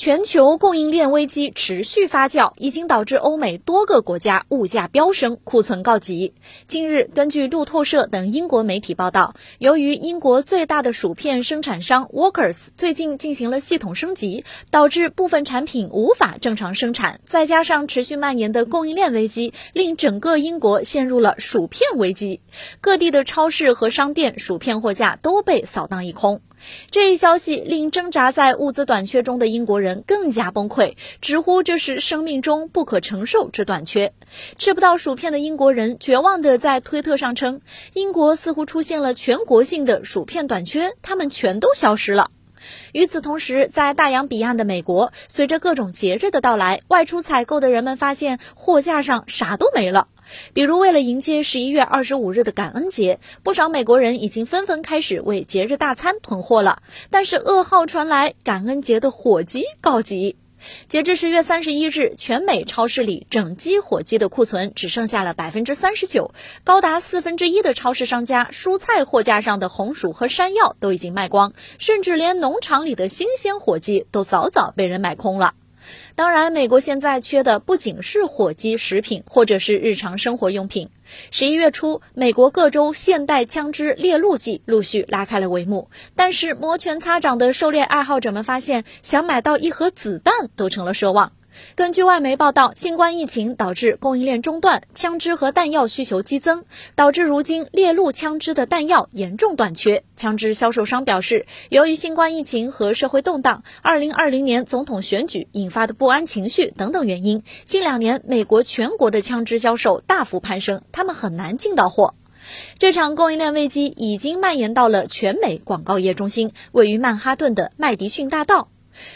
全球供应链危机持续发酵，已经导致欧美多个国家物价飙升，库存告急。近日，根据路透社等英国媒体报道，由于英国最大的薯片生产商 Walkers 最近进行了系统升级，导致部分产品无法正常生产，再加上持续蔓延的供应链危机，令整个英国陷入了薯片危机。各地的超市和商店薯片货架都被扫荡一空。这一消息令挣扎在物资短缺中的英国人更加崩溃，直呼这是生命中不可承受之短缺。吃不到薯片的英国人绝望地在推特上称：“英国似乎出现了全国性的薯片短缺，它们全都消失了。”与此同时，在大洋彼岸的美国，随着各种节日的到来，外出采购的人们发现货架上啥都没了。比如，为了迎接十一月二十五日的感恩节，不少美国人已经纷纷开始为节日大餐囤货了。但是噩耗传来，感恩节的火鸡告急。截至十月三十一日，全美超市里整鸡火鸡的库存只剩下了百分之三十九，高达四分之一的超市商家蔬菜货架上的红薯和山药都已经卖光，甚至连农场里的新鲜火鸡都早早被人买空了。当然，美国现在缺的不仅是火鸡食品，或者是日常生活用品。十一月初，美国各州现代枪支猎鹿季陆续拉开了帷幕，但是摩拳擦掌的狩猎爱好者们发现，想买到一盒子弹都成了奢望。根据外媒报道，新冠疫情导致供应链中断，枪支和弹药需求激增，导致如今猎鹿枪支的弹药严重短缺。枪支销售商表示，由于新冠疫情和社会动荡、2020年总统选举引发的不安情绪等等原因，近两年美国全国的枪支销售大幅攀升，他们很难进到货。这场供应链危机已经蔓延到了全美广告业中心，位于曼哈顿的麦迪逊大道。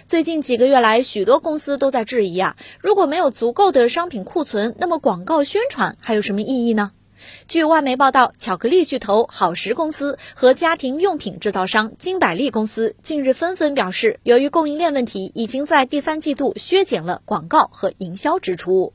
最近几个月来，许多公司都在质疑啊，如果没有足够的商品库存，那么广告宣传还有什么意义呢？据外媒报道，巧克力巨头好时公司和家庭用品制造商金百利公司近日纷纷表示，由于供应链问题，已经在第三季度削减了广告和营销支出。